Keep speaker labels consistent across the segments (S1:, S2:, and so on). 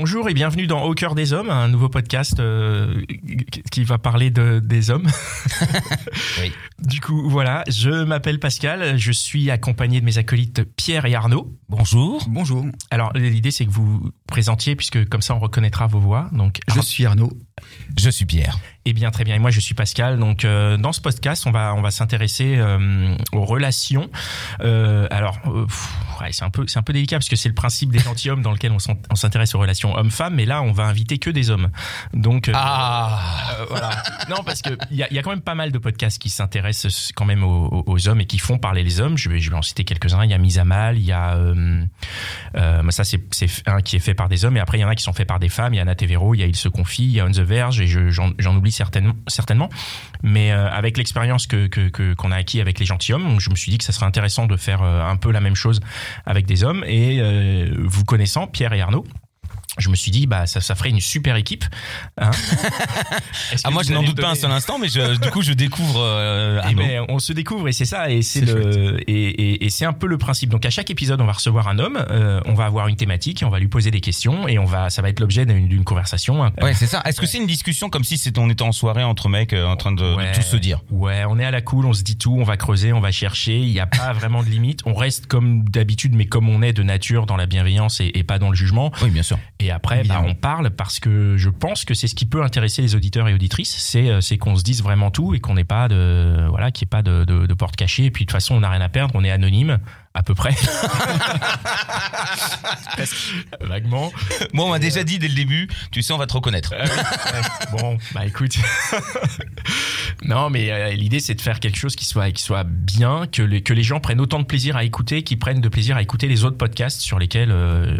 S1: Bonjour et bienvenue dans Au cœur des hommes, un nouveau podcast euh, qui va parler de, des hommes.
S2: Oui.
S1: Du coup, voilà, je m'appelle Pascal, je suis accompagné de mes acolytes Pierre et Arnaud.
S2: Bonjour.
S3: Bonjour,
S1: Alors, l'idée c'est que vous vous présentiez puisque comme ça on reconnaîtra vos voix. Donc,
S3: je suis Arnaud.
S2: Je suis Pierre.
S1: Eh bien, très bien. Et moi, je suis Pascal. Donc, euh, dans ce podcast, on va on va s'intéresser euh, aux relations. Euh, alors, ouais, c'est un peu c'est un peu délicat parce que c'est le principe des gentilshommes dans lequel on s'intéresse aux relations hommes-femmes. Mais là, on va inviter que des hommes. Donc,
S2: Ah
S1: voilà. Non, parce que il y a, il y a quand même pas mal de podcasts qui s'intéressent quand même aux, hommes et qui font parler les hommes. Je vais, je vais en citer quelques-uns. Il y a Mise à Mal, il y a ça c'est un qui est fait par des hommes et après il y en a qui sont faits par des femmes. Il y a Anna Tevero, il y a Il se confie, il y a On the Verge et je- j'en j'en oublie certainement. Mais euh, avec l'expérience qu'on a acquis avec les gentilshommes, je me suis dit que ça serait intéressant de faire euh, un peu la même chose avec des hommes et euh, vous connaissant Pierre et Arnaud. Je me suis dit, bah, ça, ça ferait une super équipe. hein.
S2: Ah moi je n'en doute pas un seul instant, mais je, du coup je découvre euh,
S1: eh ben, on se découvre et c'est ça et c'est le et, et, et c'est un peu le principe. Donc à chaque épisode, on va recevoir un homme, euh, on va avoir une thématique et on va lui poser des questions et on va ça va être l'objet d'une conversation. hein.
S2: Ouais, c'est ça. Est-ce que c'est une discussion comme si c'était on était en soirée entre mecs euh, en train de, tout se dire?
S1: Ouais, on est à la cool, on se dit tout, on va creuser, on va chercher. Il n'y a pas vraiment de limite. On reste comme d'habitude, mais comme on est de nature, dans la bienveillance et, et pas dans le jugement.
S2: Oui, bien sûr.
S1: Et après, bah, on parle parce que je pense que c'est ce qui peut intéresser les auditeurs et auditrices, c'est euh, c'est qu'on se dise vraiment tout et qu'on n'ait pas de voilà, qu'il n'y ait pas de, de, de porte cachée. Et puis de toute façon, on n'a rien à perdre, on est anonyme à peu près. Vaguement.
S2: Moi on m'a déjà dit dès le début, tu sais on va te reconnaître.
S1: Ouais. Bon, bah écoute. non, mais euh, l'idée c'est de faire quelque chose qui soit qui soit bien, que les que les gens prennent autant de plaisir à écouter, qu'ils prennent de plaisir à écouter les autres podcasts sur lesquels euh,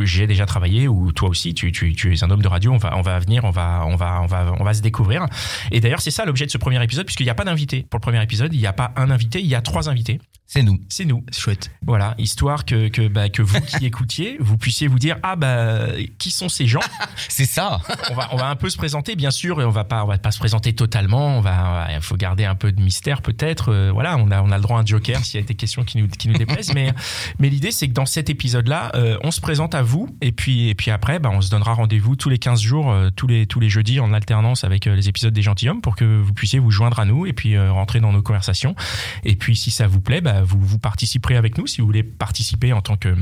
S1: j'ai déjà travaillé ou toi aussi tu, tu tu es un homme de radio. On va on va venir, on va on va on va on va se découvrir. Et d'ailleurs c'est ça l'objet de ce premier épisode puisqu'il n'y a pas d'invité pour le premier épisode. Il n'y a pas un invité, il y a trois invités.
S2: C'est nous.
S1: C'est nous.
S3: Chouette.
S1: Voilà, histoire que que bah, que vous qui écoutiez, vous puissiez vous dire ah bah qui sont ces gens
S2: C'est ça.
S1: on va on va un peu se présenter bien sûr et on va pas on va pas se présenter totalement on va il faut garder un peu de mystère peut-être Euh, voilà on a on a le droit à un joker s'il y a des questions qui nous qui nous déplaisent mais mais l'idée c'est que dans cet épisode là on se présente à vous et puis et puis après bah, on se donnera rendez-vous tous les 15 jours euh, tous les tous les jeudis en alternance avec euh, les épisodes des gentilshommes pour que vous puissiez vous joindre à nous et puis euh, rentrer dans nos conversations et puis si ça vous plaît bah, vous vous participerez avec nous si vous voulez participer en tant que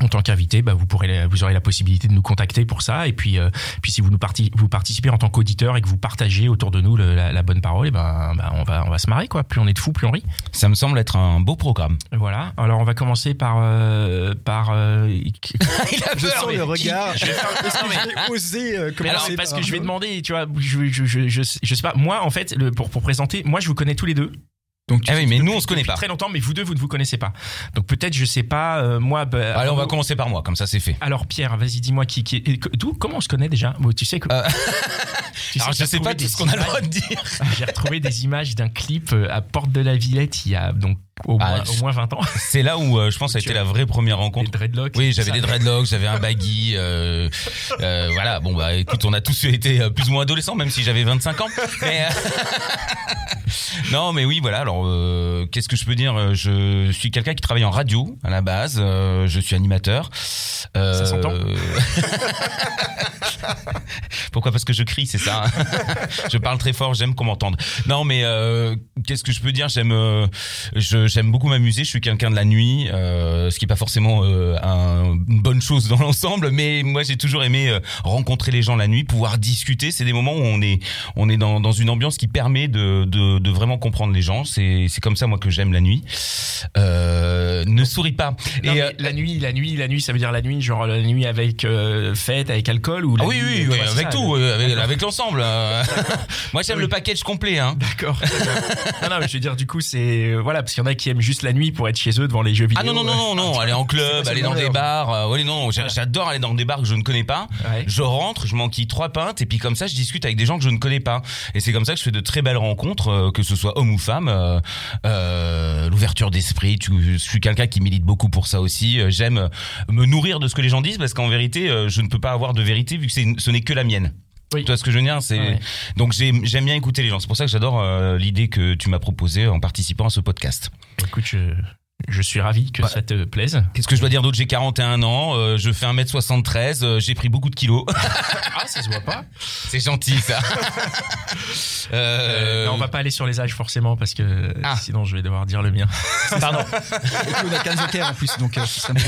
S1: en tant qu'invité, bah, vous pourrez, vous aurez la possibilité de nous contacter pour ça. Et puis, euh, puis si vous nous parti- vous participez en tant qu'auditeur et que vous partagez autour de nous le- la, la bonne parole, et ben, bah, on va, on va se marrer quoi. Plus on est de fous, plus on rit.
S2: Ça me semble être un beau programme.
S1: Voilà. Alors on va commencer par, euh, par. euh,
S2: Il a
S3: Je sens
S2: mais
S3: le
S2: qui-
S3: regard. Est-ce que j'ai osé euh, commencer
S1: Alors parce
S3: par
S1: que je vais demander, tu vois, je, je, je, je, je sais pas. Moi, en fait, le, pour pour présenter, moi, je vous connais tous les deux.
S3: Donc, tu
S2: Ah oui, mais nous on se connaît pas.
S1: Très longtemps, mais vous deux, vous ne vous connaissez pas. Donc peut-être, je sais pas. euh, moi, bah,
S2: Allez, on va commencer par moi, comme ça c'est fait.
S1: Alors Pierre, vas-y, dis-moi qui, qui est. D'où Comment on se connaît déjà? Bon, Tu sais que.
S2: Euh,
S1: tu
S2: Alors
S1: que
S2: je sais pas tout ce
S1: des
S2: qu'on a le droit de dire.
S1: J'ai retrouvé des images d'un clip euh, à Porte de la Villette il y a donc au moins,
S2: Ah,
S1: au moins 20 ans.
S2: C'est là où euh, je pense ça a été la vraie première
S1: Des
S2: rencontre.
S1: dreadlocks.
S2: Oui, j'avais des dreadlocks, j'avais un baggy. Euh, euh, voilà, bon bah écoute, on a tous été plus ou moins adolescents, même si j'avais 25 ans. Mais, non, mais oui, voilà. Alors, euh, qu'est-ce que je peux dire Je suis quelqu'un qui travaille en radio à la base. euh, je suis animateur. Euh,
S1: Ça s'entend
S2: Pourquoi? Parce que je crie, c'est ça. hein je parle très fort, j'aime qu'on m'entende. Non, mais euh, qu'est-ce que je peux dire? J'aime, euh, je- j'aime beaucoup m'amuser. Je suis quelqu'un de la nuit, euh, ce qui est pas forcément euh, un- une bonne chose dans l'ensemble, mais moi j'ai toujours aimé euh, rencontrer les gens la nuit, pouvoir discuter. C'est des moments où on est, on est dans, dans une ambiance qui permet de, de, de vraiment comprendre les gens. C'est, c'est comme ça moi que j'aime la nuit. Euh, ne souris pas.
S1: Non,
S2: Et, euh,
S1: la nuit, la nuit, la nuit, ça veut dire la nuit, genre la nuit avec euh, fête, avec alcool ou la
S2: ah oui,
S1: nuit,
S2: oui, avec
S1: ça,
S2: tout, avec, avec l'ensemble. euh. Moi, j'aime
S1: Oui.
S2: le package complet. Hein.
S1: D'accord. non, non, mais je veux dire, du coup, c'est voilà, parce qu'il y en a qui aiment juste la nuit pour être chez eux devant les jeux vidéo.
S2: Ah non, non, non, non, non, aller en club, aller dans des bars. oui, non, j'a- j'adore aller dans des bars que je ne connais pas. Je rentre, je m'enquille trois pintes et puis comme ça, je discute avec des gens que je ne connais pas. Et c'est comme ça que je fais de très belles rencontres, que ce soit homme ou femme. euh, euh, L'ouverture d'esprit, je suis quelqu'un qui milite beaucoup pour ça aussi. Euh, J'aime me nourrir de ce que les gens disent parce qu'en vérité, je ne peux pas avoir de vérité vu que ce n'est que la mienne.
S1: Oui.
S2: Tu vois ce que je veux dire C'est
S1: Ouais.
S2: donc j'ai- j'aime bien écouter les gens. C'est pour ça que j'adore euh, l'idée que tu m'as proposée en participant à ce podcast.
S1: Écoute, je, je suis ravi que ça te plaise.
S2: Qu'est-ce que je dois dire d'autre? J'ai 41 ans, euh, je fais 1m73, euh, j'ai pris beaucoup de kilos.
S1: Ah, ça se voit pas.
S2: C'est gentil ça. Euh,
S1: Non, on va pas aller sur les âges forcément parce que
S2: Ah.
S1: sinon je vais devoir dire le mien. Pardon.
S3: Et puis on a 15 jokers en plus, donc euh, un peu-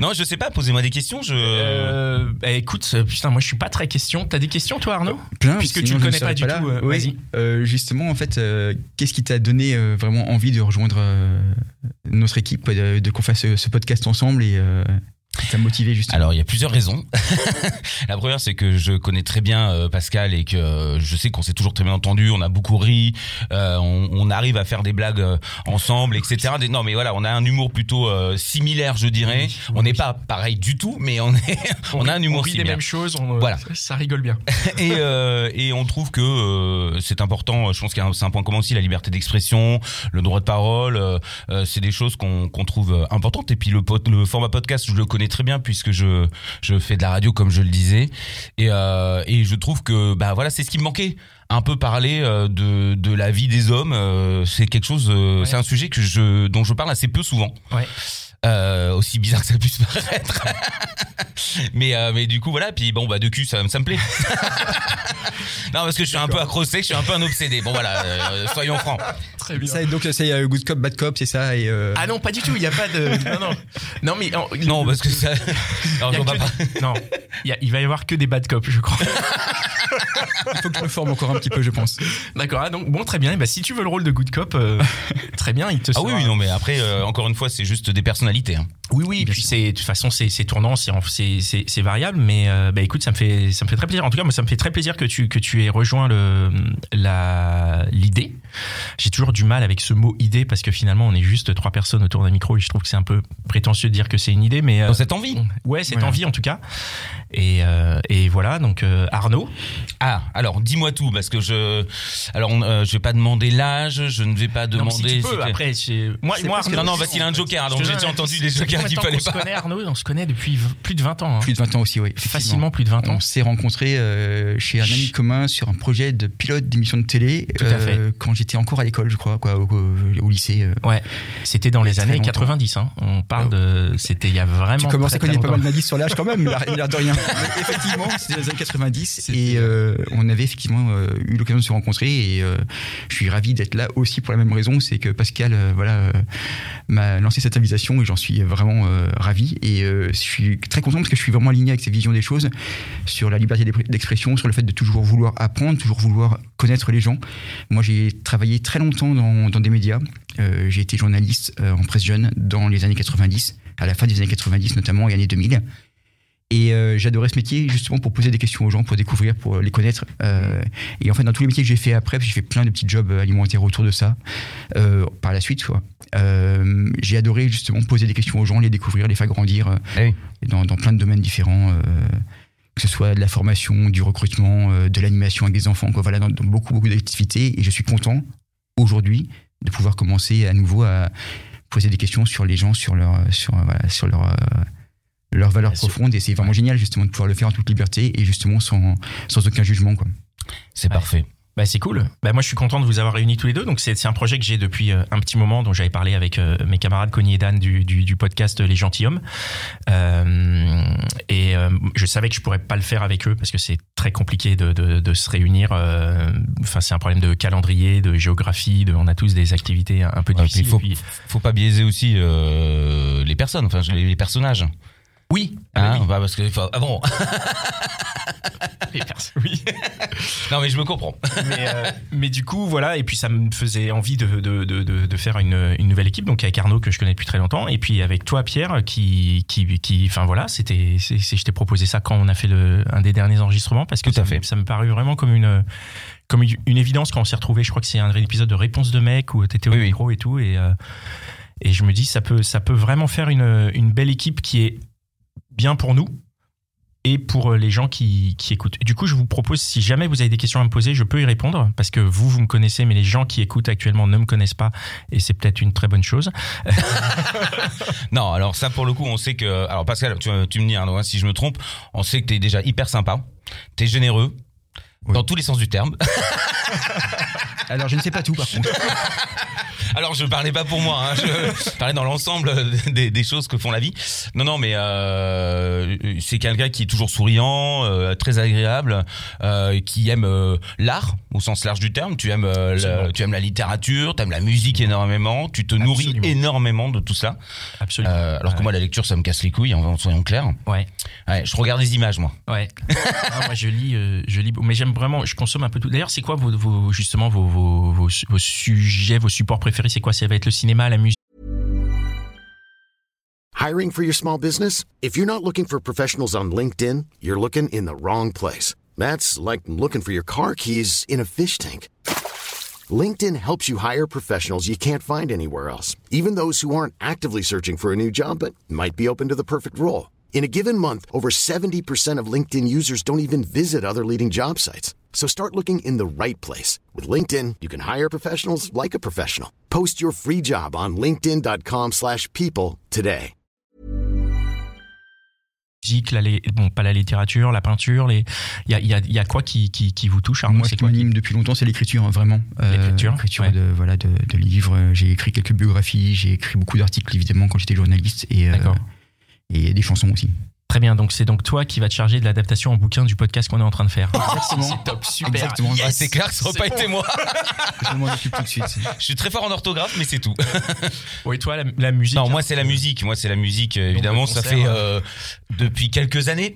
S2: Non, je sais pas, posez-moi des questions. Je...
S1: Euh, bah, écoute, euh, putain, moi je suis pas très question. T'as des questions toi Arnaud?
S3: Plein.
S1: Puisque tu
S3: sinon ne
S1: connais pas du
S3: là.
S1: tout, euh,
S3: Oui,
S1: vas-y.
S3: euh, justement, en fait, euh, qu'est-ce qui t'a donné euh, vraiment envie de rejoindre euh, notre équipe, de, de qu'on fasse ce, podcast ensemble et t'a motivé justement
S2: Alors, il y a plusieurs raisons. La première, c'est que je connais très bien euh, Pascal et que euh, je sais qu'on s'est toujours très bien entendu. On a beaucoup ri, euh, on, on arrive à faire des blagues ensemble, etc. Des- non, mais voilà, on a un humour plutôt similaire, je dirais.
S1: Oui,
S2: on n'est
S1: oui.
S2: pas pareil du tout, mais on est, on a un humour
S1: on rit des
S2: similaire.
S1: mêmes choses. On,
S2: Voilà.
S1: ça, ça rigole bien.
S2: et, et on trouve que c'est important. Je pense qu'il y a un- c'est un point commun aussi, la liberté d'expression, le droit de parole. c'est des choses qu'on trouve importantes. Et puis le format podcast, je le connais très bien puisque je je fais de la radio comme je le disais. Et, euh, et je trouve que bah voilà, c'est ce qui me manquait. Un peu parler euh, de de la vie des hommes. euh, c'est quelque chose.
S1: Ouais.
S2: C'est un sujet que je dont je parle assez peu souvent.
S1: Ouais.
S2: Euh, aussi bizarre que ça puisse paraître. mais euh, mais du coup voilà puis bon bah de cul ça, ça me plaît. non parce que je suis un peu accroché, je suis un peu un obsédé. Bon voilà, euh, soyons francs.
S1: Très bien.
S3: Ça, donc c'est euh, good cop, bad cop, c'est ça et euh,
S1: Ah non, pas du tout. Il y a pas de. Non, non. Non, mais en-
S2: Non parce que ça.
S1: Non, il, va y avoir que des bad cops, je crois.
S3: il faut que je me forme encore un petit peu, je pense.
S1: D'accord. ah, donc bon, très bien. Et bah, si tu veux le rôle de good cop, euh, très bien. Il te.
S2: Ah oui non mais après euh, encore une fois c'est juste des personnalités. hein.
S1: Oui, oui, et
S3: Bien
S1: puis c'est de toute façon c'est c'est tournant, c'est variable, mais euh, bah écoute, ça me fait ça me fait très plaisir. En tout cas, moi ça me fait très plaisir que tu que tu aies rejoint le la l'idée. J'ai toujours du mal avec ce mot idée parce que finalement on est juste trois personnes autour d'un micro et je trouve que c'est un peu prétentieux de dire que c'est une idée, mais euh,
S2: Dans cette envie.
S1: ouais, c'est
S3: Voilà.
S1: envie en tout cas. Et euh, et voilà donc euh, Arnaud.
S2: Ah alors dis-moi tout parce que je alors on, euh, je vais pas demander l'âge, je ne vais pas
S1: Non, mais si
S2: demander.
S1: tu peux,
S2: si-
S1: après c'est moi
S3: C'est
S1: moi Arnaud,
S2: Non non parce qu'il a un joker donc j'ai déjà entendu des jokers qu'il fallait
S1: qu'on se
S2: pas.
S1: connaît Arnaud, on se connaît depuis plus de 20 ans. hein.
S3: Plus de 20 ans aussi, oui.
S1: Facilement plus de 20 ans.
S3: On s'est rencontrés euh, chez un ami commun sur un projet de pilote d'émission de télé
S1: Tout à fait.
S3: euh, quand j'étais encore à l'école, je crois, quoi, au, au lycée. euh.
S1: Ouais, c'était dans les années
S3: longtemps.
S1: 90. Hein. On parle de, c'était il y a vraiment.
S3: Tu commences à connaître pas mal d'indices sur l'âge quand même, l'air l'air de rien. Effectivement, c'était dans les années 90 et euh, on avait effectivement euh, eu l'occasion de se rencontrer et euh, je suis ravi d'être là aussi pour la même raison, c'est que Pascal voilà m'a lancé cette invitation et j'en suis vraiment ravi et je suis très content parce que je suis vraiment aligné avec ses visions des choses sur la liberté d'expression, sur le fait de toujours vouloir apprendre, toujours vouloir connaître les gens. Moi, j'ai travaillé très longtemps dans, dans des médias. J'ai été journaliste en presse jeune dans les années 90, à la fin des années 90 notamment et années 2000. Et euh, j'adorais ce métier justement pour poser des questions aux gens, pour découvrir, pour les connaître. Euh, et en fait, dans tous les métiers que j'ai fait après, parce que j'ai fait plein de petits jobs alimentaires autour de ça, euh, par la suite, quoi. Euh, j'ai adoré justement poser des questions aux gens, les découvrir, les faire grandir euh,
S2: Eh oui.
S3: dans, dans plein de domaines différents. euh, que ce soit de la formation, du recrutement, euh, de l'animation avec des enfants, quoi. Voilà, dans, dans beaucoup, beaucoup d'activités. Et je suis content aujourd'hui de pouvoir commencer à nouveau à poser des questions sur les gens, sur leur, sur, euh, voilà, sur leur, euh, leurs valeurs
S1: Bien sûr.
S3: profondes. Et c'est vraiment génial justement de pouvoir le faire en toute liberté et justement sans, sans aucun jugement, quoi.
S2: C'est
S1: Ouais.
S2: parfait.
S1: Bah, c'est cool. Bah, moi, je suis content de vous avoir réunis tous les deux. Donc, c'est c'est un projet que j'ai depuis euh, un petit moment, dont j'avais parlé avec euh, mes camarades Connie et Dan du, du, du podcast Les Gentilhommes. Euh, et euh, je savais que je pourrais pas le faire avec eux parce que c'est très compliqué de, de, de se réunir. euh, Enfin, c'est un problème de calendrier, de géographie. De, on a tous des activités un peu
S2: Ouais,
S1: difficiles.
S2: il faut-
S1: puis-
S2: Faut pas biaiser aussi euh, les personnes, enfin les, les personnages.
S1: Oui. Ah,
S2: Hein,
S1: oui.
S2: bah, parce que ah bon.
S1: Oui.
S2: non mais je me comprends.
S1: mais, euh, mais du coup, voilà, et puis ça me faisait envie de, de, de, de, faire une, une nouvelle équipe, donc avec Arnaud que je connais depuis très longtemps, et puis avec toi, Pierre, qui, qui, qui enfin voilà, c'était, je t'ai proposé ça quand on a fait le, un des derniers enregistrements, parce que
S2: Tout à
S1: ça, me-
S2: fait.
S1: ça me parut vraiment comme une, comme une évidence quand on s'est retrouvé. Je crois que c'est un épisode de Réponse de mec où t'étais au
S2: Oui, oui.
S1: micro et tout. Et, euh, et je me dis, ça peut, ça peut vraiment faire une, une belle équipe qui est bien pour nous et pour les gens qui, qui écoutent. Du coup, je vous propose, si jamais vous avez des questions à me poser, je peux y répondre parce que vous, vous me connaissez, mais les gens qui écoutent actuellement ne me connaissent pas et c'est peut-être une très bonne chose.
S2: Non, alors ça pour le coup, on sait que. Alors Pascal, tu, tu me dis hein, si je me trompe, on sait que t'es déjà hyper sympa, t'es généreux.
S3: Oui.
S2: Dans tous les sens du terme.
S3: Alors, je ne sais pas tout, par contre.
S2: Alors je parlais pas pour moi, hein, je parlais dans l'ensemble des, des choses que font la vie. Non, non, mais euh, c'est quelqu'un qui est toujours souriant, euh, très agréable, euh, qui aime l'art au sens large du terme. Tu aimes, la, tu aimes la littérature, tu aimes la musique énormément, tu te nourris énormément de tout cela.
S1: Absolument.
S2: Alors que
S1: Ouais.
S2: moi, la lecture, ça me casse les couilles, en soyons clairs.
S1: Ouais.
S2: Ouais, je regarde des images, moi.
S1: Ouais. Ah, moi, je lis, je lis, mais j'aime vraiment, je consomme un peu tout. D'ailleurs, c'est quoi vos, justement vos, vos, vos, vos sujets, vos supports préférés C'est quoi? Ça va être le cinéma, la musique?
S4: Hiring for your small business? If you're not looking for professionals on LinkedIn, you're looking in the wrong place. That's like looking for your car keys in a fish tank. LinkedIn helps you hire professionals you can't find anywhere else, even those who aren't actively searching for a new job but might be open to the perfect role. In a given month, over 70% of LinkedIn users don't even visit other leading job sites. So start looking in the right place. With LinkedIn, you can hire professionals like a professional. Post your free job on linkedin.com/people slash people today.
S1: la, lé- bon, pas la littérature, la peinture, les, il y a, y, a, y a quoi qui, qui, qui vous touche Arnaud?
S3: Moi, ce
S1: C'est
S3: qui
S1: quoi
S3: m'anime depuis longtemps, c'est l'écriture, hein, vraiment. Euh,
S1: L'écriture,
S3: l'écriture
S1: ouais.
S3: de, voilà, de, de livres. J'ai écrit quelques biographies, j'ai écrit beaucoup d'articles, évidemment, quand j'étais journaliste, et, euh,
S1: D'accord.
S3: Et des chansons aussi.
S1: Très bien, donc c'est donc toi qui vas te charger de l'adaptation en bouquin du podcast qu'on est en train de faire.
S3: Exactement.
S1: C'est top, super.
S3: Exactement.
S2: Ah, c'est clair que ça aurait pas été moi.
S3: Je m'en occupe tout de suite.
S2: Je suis très fort en orthographe, mais c'est tout.
S1: Oui, toi, la, la musique.
S2: Non, moi c'est la musique. Moi c'est la musique. euh, Évidemment, ça fait
S1: hein.
S2: euh, depuis quelques années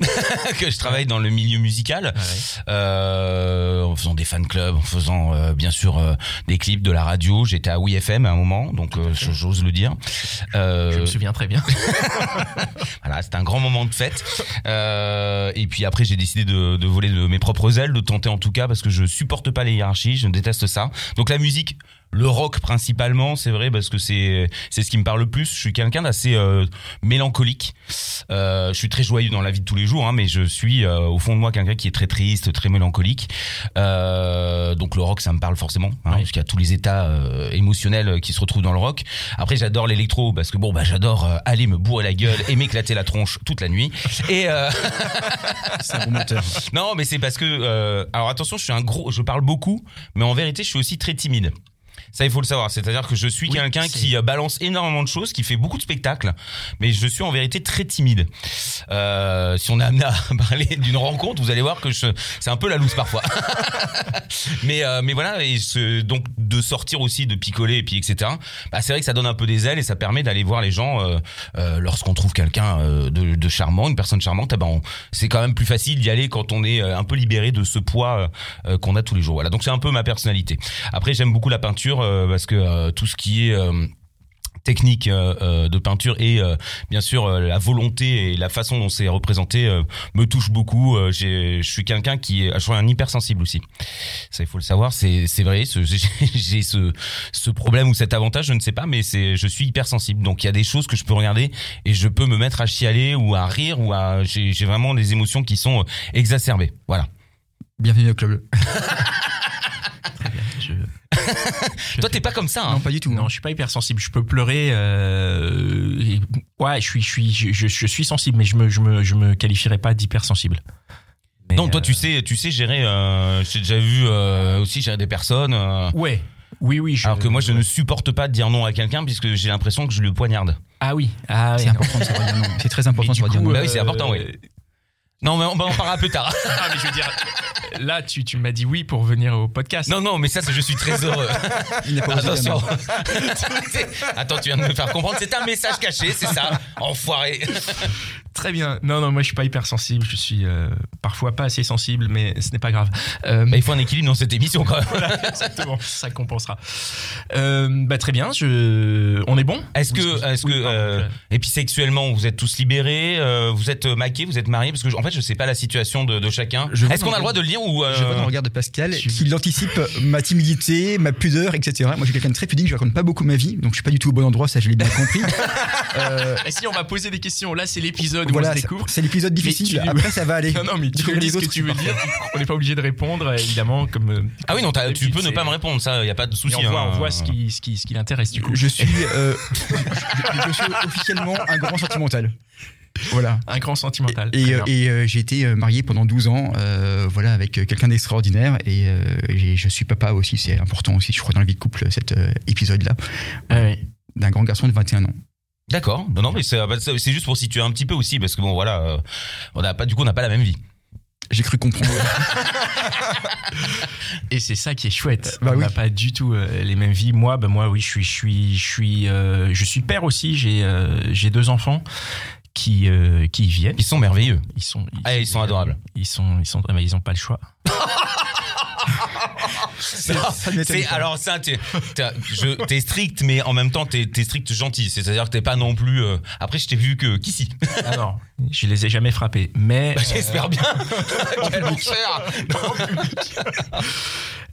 S2: que je travaille dans le milieu musical,
S1: Ah ouais.
S2: euh, en faisant des fan clubs, en faisant euh, bien sûr euh, des clips, de la radio. J'étais à WeFM à un moment, donc euh, j'ose le dire. Euh,
S1: Je me souviens très bien.
S2: Voilà, c'était un grand moment de Euh, et puis après, j'ai décidé de, de voler de mes propres ailes, de tenter en tout cas, parce que je supporte pas les hiérarchies, je déteste ça. Donc la musique, le rock principalement, c'est vrai, parce que c'est c'est ce qui me parle le plus. Je suis quelqu'un d'assez euh, mélancolique. Euh, je suis très joyeux dans la vie de tous les jours, hein, mais je suis euh, au fond de moi quelqu'un qui est très triste, très mélancolique. Euh, donc le rock, ça me parle forcément, hein,
S1: Ouais.
S2: parce qu'il y a tous les états euh, émotionnels qui se retrouvent dans le rock. Après, j'adore l'électro parce que bon, bah j'adore euh, aller me bourrer la gueule et m'éclater la tronche toute la nuit. Et euh,
S3: C'est un bon moteur.
S2: non, mais c'est parce que euh, alors attention, je suis un gros, je parle beaucoup, mais en vérité, je suis aussi très timide. Ça, il faut le savoir. C'est-à-dire que je suis
S1: Oui,
S2: quelqu'un qui euh, balance énormément de choses, qui fait beaucoup de spectacles, mais je suis en vérité très timide. Euh, si on est amené à parler d'une rencontre, vous allez voir que je, c'est un peu la loose parfois. mais euh, mais voilà, et ce- donc de sortir aussi, de picoler et puis etc. Bah, c'est vrai que ça donne un peu des ailes et ça permet d'aller voir les gens euh, lorsqu'on trouve quelqu'un de, de charmant, une personne charmante. eh ben, on- c'est quand même plus facile d'y aller quand on est un peu libéré de ce poids qu'on a tous les jours. Voilà, donc c'est un peu ma personnalité. Après, j'aime beaucoup la peinture parce que euh, tout ce qui est euh, technique euh, euh, de peinture et euh, bien sûr euh, la volonté et la façon dont c'est représenté euh, me touche beaucoup. Euh, je suis quelqu'un qui est, je suis un hypersensible aussi. Ça, il faut le savoir. C'est vrai. J'ai ce ce problème ou cet avantage, je ne sais pas, mais c'est je suis hypersensible. Donc il y a des choses que je peux regarder et je peux me mettre à chialer ou à rire ou à j'ai vraiment des émotions qui sont euh, exacerbées. Voilà.
S3: Bienvenue au club.
S2: Toi, t'es pas comme ça. Hein.
S3: Non, pas du tout.
S1: Non, je suis pas hypersensible. Je peux pleurer. Euh... Ouais, je suis, je suis, je, je- je suis sensible, mais je me, je me, je me qualifierais pas d'hypersensible. Mais,
S2: non, toi,
S1: euh,
S2: tu sais, tu sais gérer. Euh, J'ai déjà vu euh, aussi gérer des personnes. euh,
S1: Ouais. Oui, oui. je-
S2: Alors que moi, je ne supporte pas de dire non à quelqu'un puisque j'ai l'impression que je le poignarde.
S1: Ah oui. Ah
S3: C'est
S1: non.
S3: important de savoir dire non. C'est très important de savoir dire non.
S2: Bah oui, c'est important, oui. Non, mais on, bah, on en parlera plus tard.
S1: Ah, mais je veux dire, là, tu, tu m'as dit oui pour venir au podcast.
S2: Non, non, mais ça, c'est- je suis très heureux.
S3: Il n'a pas
S2: Attention. Attends, tu viens de me faire comprendre. C'est un message caché, c'est ça. Enfoiré.
S1: Très bien. Non, non, moi je suis pas hypersensible. Je suis euh, parfois pas assez sensible, mais ce n'est pas grave. Euh,
S2: Bah, il faut un équilibre dans cette émission quand même.
S1: voilà, exactement. Ça compensera. Euh, bah, très bien. Je... On est bon?
S2: Est-ce
S1: Oui,
S2: que, est-ce que,
S1: oui,
S2: euh, et puis sexuellement, vous êtes tous libérés, euh, vous êtes maqués, vous êtes mariés, parce que en fait, je sais pas la situation de, de chacun. Est-ce qu'on a le droit de le dire ou euh,
S3: Je vois dans le regard de Pascal
S1: tu-
S3: qu'il anticipe ma timidité, ma pudeur, etc. Moi, je suis quelqu'un de très pudique, je raconte pas beaucoup ma vie, donc je suis pas du tout au bon endroit, ça je l'ai bien compris. Euh,
S1: Et si on va poser des questions, là c'est l'épisode où on
S3: voilà,
S1: se
S3: c'est
S1: découvre.
S3: c'est l'épisode difficile.
S1: tu-
S3: Après, ça va aller.
S1: Non, non, mais tu dis ce que tu veux dire. On n'est pas obligé de répondre, évidemment, comme.
S2: Ah oui, non, tu peux ne pas me répondre, ça, y a pas de souci.
S1: on voit,
S2: hein.
S1: on voit ce qui, ce qui, ce qui l'intéresse du coup.
S3: Je suis, euh, je, je suis officiellement un grand sentimental. Voilà.
S1: Un grand sentimental.
S3: Et, euh, et, euh, j'ai été euh, marié pendant 12 ans, euh, voilà, avec quelqu'un d'extraordinaire. Et euh, je suis papa aussi, c'est important aussi, je crois, dans la vie de couple, cet épisode-là,
S1: Ah ouais.
S3: d'un grand garçon de 21 ans.
S2: D'accord. Non, non, mais c'est juste pour situer un petit peu aussi, parce que bon, voilà, euh, on a pas, du coup, on n'a pas la même vie.
S3: J'ai cru comprendre.
S1: Et c'est ça qui est chouette.
S3: Bah
S1: on
S3: oui.
S1: n'a pas du tout euh, les mêmes vies. Moi, bah moi, oui, je suis, je suis, je suis, euh, je suis père aussi. J'ai, euh, j'ai deux enfants qui, euh, qui y viennent.
S2: Ils sont merveilleux.
S1: Ils sont,
S2: Ah, ils sont adorables.
S1: Ils sont, ils sont, ah, mais ils ont pas le choix.
S2: C'est alors ça, t'es t'es- je- t'es strict, mais en même temps t'es es strict gentil. C'est-à-dire que t'es pas non plus. euh, Après, je t'ai vu que qu'ici.
S1: Ah non, je les ai jamais frappés. Mais
S2: Bah,
S1: euh,
S2: J'espère bien. Quel enfer.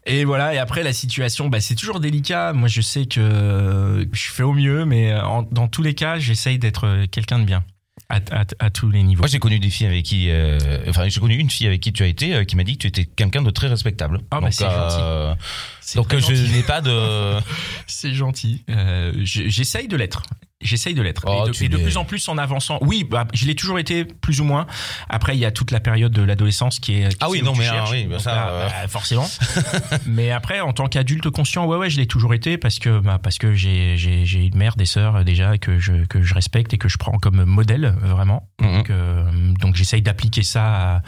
S1: Et voilà, et après la situation, bah, c'est toujours délicat. Moi, je sais que euh, je fais au mieux, mais euh, en- dans tous les cas, j'essaye d'être euh, quelqu'un de bien à, à- à tous les niveaux.
S2: Moi, j'ai connu des filles avec qui, euh, enfin, j'ai connu une fille avec qui tu as été, euh, qui m'a dit que tu étais quelqu'un de très respectable.
S1: Ah, bah,
S2: donc,
S1: c'est gentil. C'est
S2: donc euh, je n'ai pas de.
S1: C'est gentil. Euh, je- j'essaye de l'être. J'essaye de l'être.
S2: Oh,
S1: et de, et plus en plus en avançant. Oui, bah, je l'ai toujours été plus ou moins. Après, il y a toute la période de l'adolescence qui est. qui
S2: Ah oui, non, mais, ah oui, bah,
S1: Donc
S2: ça,
S1: là,
S2: euh.
S1: bah, forcément. mais après, en tant qu'adulte conscient, ouais, ouais, je l'ai toujours été parce que, bah, parce que j'ai, j'ai, j'ai une mère, des sœurs déjà que je, que je respecte et que je prends comme modèle vraiment.
S2: Mhm.
S1: Donc, euh, donc j'essaye d'appliquer ça à,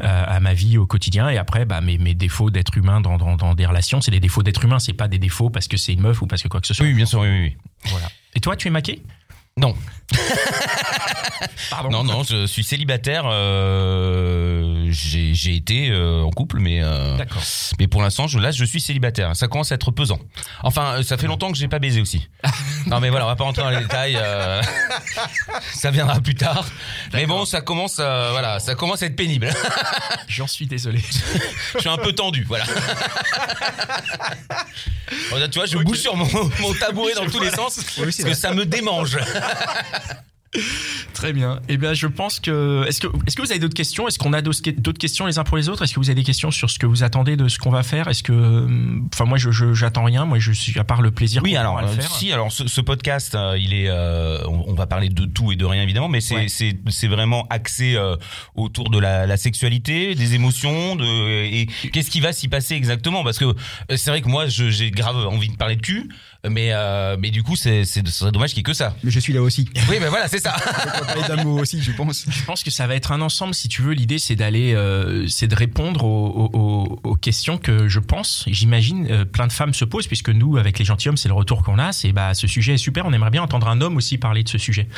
S1: à, à ma vie au quotidien. Et après, bah, mes, mes défauts d'être humain dans, dans, dans des relations, c'est des défauts d'être humain. C'est pas des défauts parce que c'est une meuf ou parce que quoi que ce soit.
S2: Oui, bien sûr, oui. oui.
S1: Voilà. Et toi, tu es maqué?
S2: Non.
S1: Pardon.
S2: Non, non, je suis célibataire. euh, j'ai j'ai été euh, en couple, mais euh,
S1: D'accord.
S2: mais pour l'instant, je, là, je suis célibataire. Ça commence à être pesant. Enfin, euh, ça fait longtemps que j'ai pas baisé aussi. non, mais voilà, on va pas rentrer dans les détails. euh, ça viendra plus tard. Mais bon, ça commence, à, voilà, ça commence à être pénible.
S1: J'en suis désolé.
S2: je suis un peu tendu, voilà. Là, tu vois, je bouge sur mon, mon tabouret dans tous les sens parce que ça me démange.
S1: Très bien. Eh bien, je pense que. Est-ce que, est-ce que vous avez d'autres questions? Est-ce qu'on a d'autres questions les uns pour les autres? Est-ce que vous avez des questions sur ce que vous attendez de ce qu'on va faire? Est-ce que. Enfin, moi, je, j'attends rien. Moi, je suis à part le plaisir.
S2: Oui, alors
S1: le
S2: euh,
S1: faire.
S2: si, alors ce, ce podcast, euh, il est, euh, on, on va parler de tout et de rien évidemment, mais c'est
S1: Ouais.
S2: vraiment axé euh, autour de la, la sexualité, des émotions, de et qu'est-ce qui va s'y passer exactement? Parce que c'est vrai que moi, j'ai grave envie de parler de cul, mais euh, mais du coup, c'est c'est ce serait dommage qu'il y ait que ça.
S3: Mais je suis là aussi.
S2: Oui, ben voilà, c'est ça.
S3: D'amour aussi, je pense.
S1: Je pense que ça va être un ensemble. Si tu veux, l'idée, c'est d'aller, euh, c'est de répondre aux, aux- aux- aux questions que je pense, j'imagine, euh, plein de femmes se posent, puisque nous, avec les gentilshommes, c'est le retour qu'on a. C'est bah, ce sujet est super. On aimerait bien entendre un homme aussi parler de ce sujet.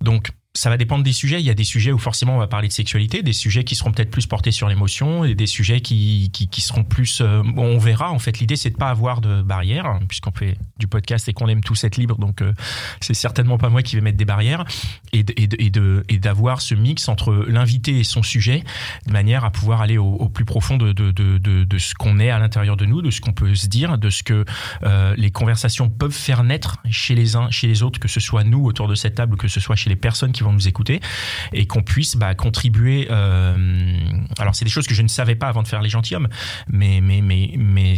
S1: Donc ça va dépendre des sujets. Il y a des sujets où forcément on va parler de sexualité, des sujets qui seront peut-être plus portés sur l'émotion, et des sujets qui, qui, qui seront plus. euh, on verra. En fait, l'idée c'est de pas avoir de barrières, hein, puisqu'on fait du podcast et qu'on aime tous être libre. Donc euh, c'est certainement pas moi qui vais mettre des barrières et et d'avoir ce mix entre l'invité et son sujet, de manière à pouvoir aller au, plus profond de, de, de, de, ce qu'on est à l'intérieur de nous, de ce qu'on peut se dire, de ce que euh, les conversations peuvent faire naître chez les uns, chez les autres, que ce soit nous autour de cette table, que ce soit chez les personnes qui vont nous écouter, et qu'on puisse bah, contribuer. euh, alors c'est des choses que je ne savais pas avant de faire les gentilshommes, mais mais mais mais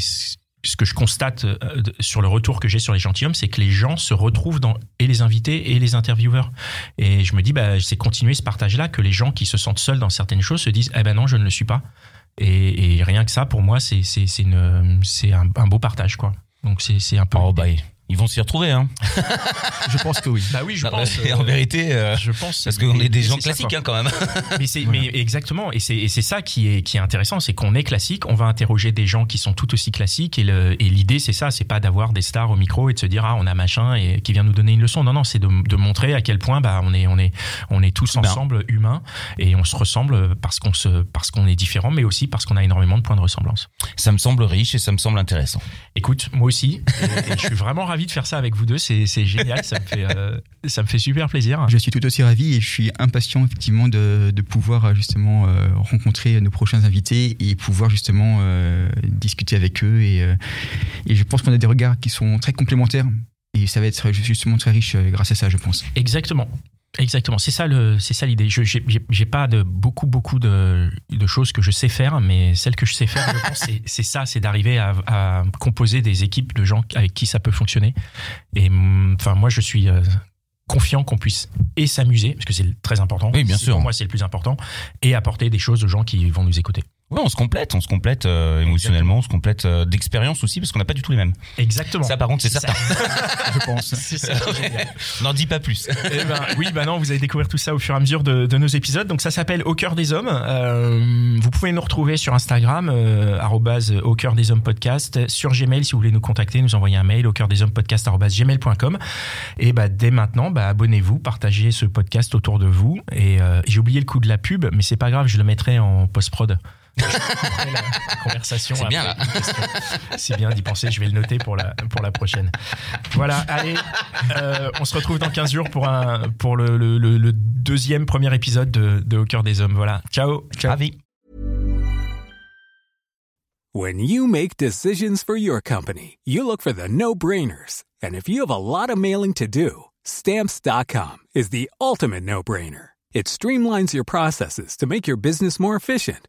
S1: ce que je constate euh, sur le retour que j'ai sur les gentilshommes, c'est que les gens se retrouvent dans et les invités et les intervieweurs. Et je me dis, bah, c'est continuer ce partage-là, que les gens qui se sentent seuls dans certaines choses se disent, eh ben non, je ne le suis pas. Et, et rien que ça, pour moi, c'est un, un beau partage, quoi. Donc c'est c'est un peu.
S2: Oh bah, Ils vont s'y retrouver, hein.
S3: je pense que oui.
S1: Bah oui, je
S2: Non,
S1: pense.
S2: en
S1: euh,
S2: vérité, euh,
S1: je pense.
S2: parce qu'on est des gens classiques, hein, quand même.
S1: Mais c'est, mais exactement, et c'est, ça qui est, qui est intéressant, c'est qu'on est classique, on va interroger des gens qui sont tout aussi classiques, et, l'idée c'est ça, c'est pas d'avoir des stars au micro et de se dire ah on a machin et qui vient nous donner une leçon. Non non, c'est de, de montrer à quel point bah on est, on est, on est tous ensemble humains et on se ressemble parce qu'on se, parce qu'on est différents, mais aussi parce qu'on a énormément de points de ressemblance.
S2: Ça me semble riche et ça me semble intéressant.
S1: Écoute, moi aussi, et, et je suis vraiment ravi de faire ça avec vous deux, c'est, génial, ça me fait, euh, ça me fait super plaisir.
S3: Je suis tout aussi ravi et je suis impatient effectivement de, de pouvoir euh, justement euh, rencontrer nos prochains invités et pouvoir justement euh, discuter avec eux. Et, et je pense qu'on a des regards qui sont très complémentaires et ça va être justement très riche grâce à ça, je pense.
S1: Exactement. Exactement, c'est ça le, c'est ça l'idée. Je j'ai, pas de beaucoup beaucoup de, de choses que je sais faire, mais celles que je sais faire, je pense, c'est, ça, c'est d'arriver à, à composer des équipes de gens avec qui ça peut fonctionner. Et hum, enfin, moi, je suis euh, confiant qu'on puisse et s'amuser, parce que c'est très important.
S2: Oui, bien sûr.
S1: Pour moi, c'est le plus important, et apporter des choses aux gens qui vont nous écouter.
S2: Ouais, on se complète, on se complète euh, émotionnellement, on se complète euh, d'expérience aussi, parce qu'on n'a pas du tout les mêmes.
S1: Exactement.
S2: Ça, par contre, c'est certain.
S3: Je pense.
S1: C'est ça.
S2: N'en dis pas plus.
S1: Eh ben, oui, bah non, vous allez découvrir tout ça au fur et à mesure de, de nos épisodes. Donc ça s'appelle Au cœur des hommes. Euh, vous pouvez nous retrouver sur Instagram, euh, arrobase au cœur des hommes podcast, sur Gmail si vous voulez nous contacter, nous envoyer un mail au cœur des hommes podcast gmail.com. Et bah dès maintenant, bah abonnez-vous, partagez ce podcast autour de vous. Et euh, j'ai oublié le coup de la pub, mais c'est pas grave, je le mettrai en post prod. La conversation.
S2: C'est bien,
S1: question. C'est bien d'y penser. Je vais le noter pour la pour la prochaine. Voilà. Allez, euh, on se retrouve dans 15 jours pour un pour le, le, le- le deuxième premier épisode de, de Au cœur des hommes. Voilà. Ciao.
S2: Ravi.
S5: When you make decisions for your company, you look for the no-brainers. And if you have a lot of mailing to do, stamps.com is the ultimate no-brainer. It streamlines your processes to make your business more efficient,